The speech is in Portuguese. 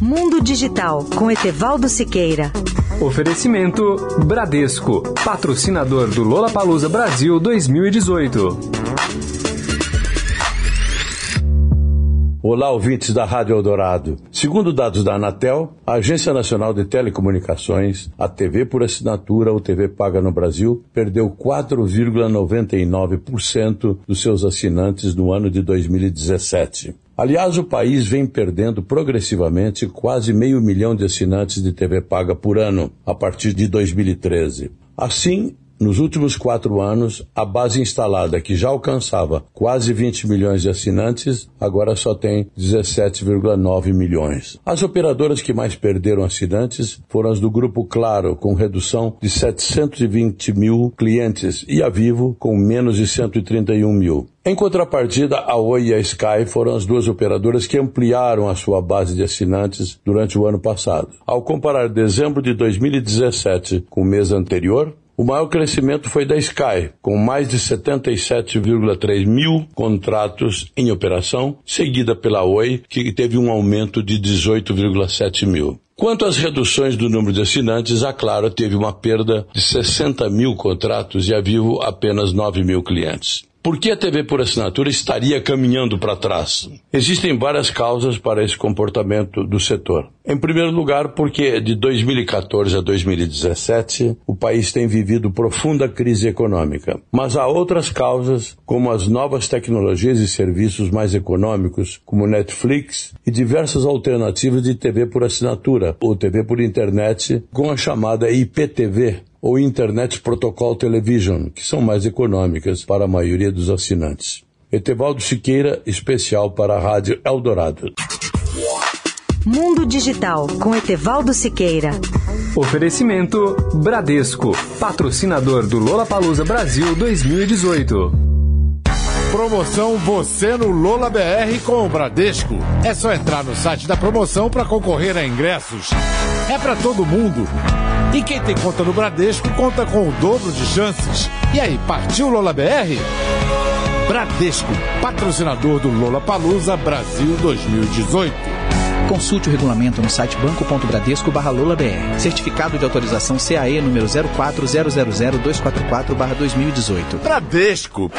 Mundo Digital com Etevaldo Siqueira. Oferecimento Bradesco, patrocinador do Lola Palusa Brasil 2018. Olá, ouvintes da Rádio Eldorado. Segundo dados da Anatel, a Agência Nacional de Telecomunicações, a TV por assinatura ou TV paga no Brasil, perdeu 4,99% dos seus assinantes no ano de 2017. Aliás, o país vem perdendo progressivamente quase meio milhão de assinantes de TV paga por ano a partir de 2013. Assim, nos últimos quatro anos, a base instalada, que já alcançava quase 20 milhões de assinantes, agora só tem 17,9 milhões. As operadoras que mais perderam assinantes foram as do Grupo Claro, com redução de 720 mil clientes, e a Vivo, com menos de 131 mil. Em contrapartida, a Oi e a Sky foram as duas operadoras que ampliaram a sua base de assinantes durante o ano passado. Ao comparar dezembro de 2017 com o mês anterior, o maior crescimento foi da Sky, com mais de 77,3 mil contratos em operação, seguida pela Oi, que teve um aumento de 18,7 mil. Quanto às reduções do número de assinantes, a Claro teve uma perda de 60 mil contratos e a Vivo apenas 9 mil clientes. Por que a TV por assinatura estaria caminhando para trás? Existem várias causas para esse comportamento do setor. Em primeiro lugar, porque de 2014 a 2017 o país tem vivido profunda crise econômica. Mas há outras causas, como as novas tecnologias e serviços mais econômicos, como Netflix e diversas alternativas de TV por assinatura ou TV por internet, com a chamada IPTV, ou Internet Protocol Television, que são mais econômicas para a maioria dos assinantes. Etevaldo Siqueira, especial para a Rádio Eldorado. Mundo Digital com Etevaldo Siqueira. Oferecimento Bradesco, patrocinador do Lola Palusa Brasil 2018. Promoção Você no Lola BR com o Bradesco. É só entrar no site da promoção para concorrer a ingressos. É para todo mundo. E quem tem conta no Bradesco conta com o dobro de chances. E aí, partiu Lola BR? Bradesco, patrocinador do Lola Palusa Brasil 2018. Consulte o regulamento no site banco.bradesco BR. Certificado de autorização CAE número 04000244 2018. Bradesco.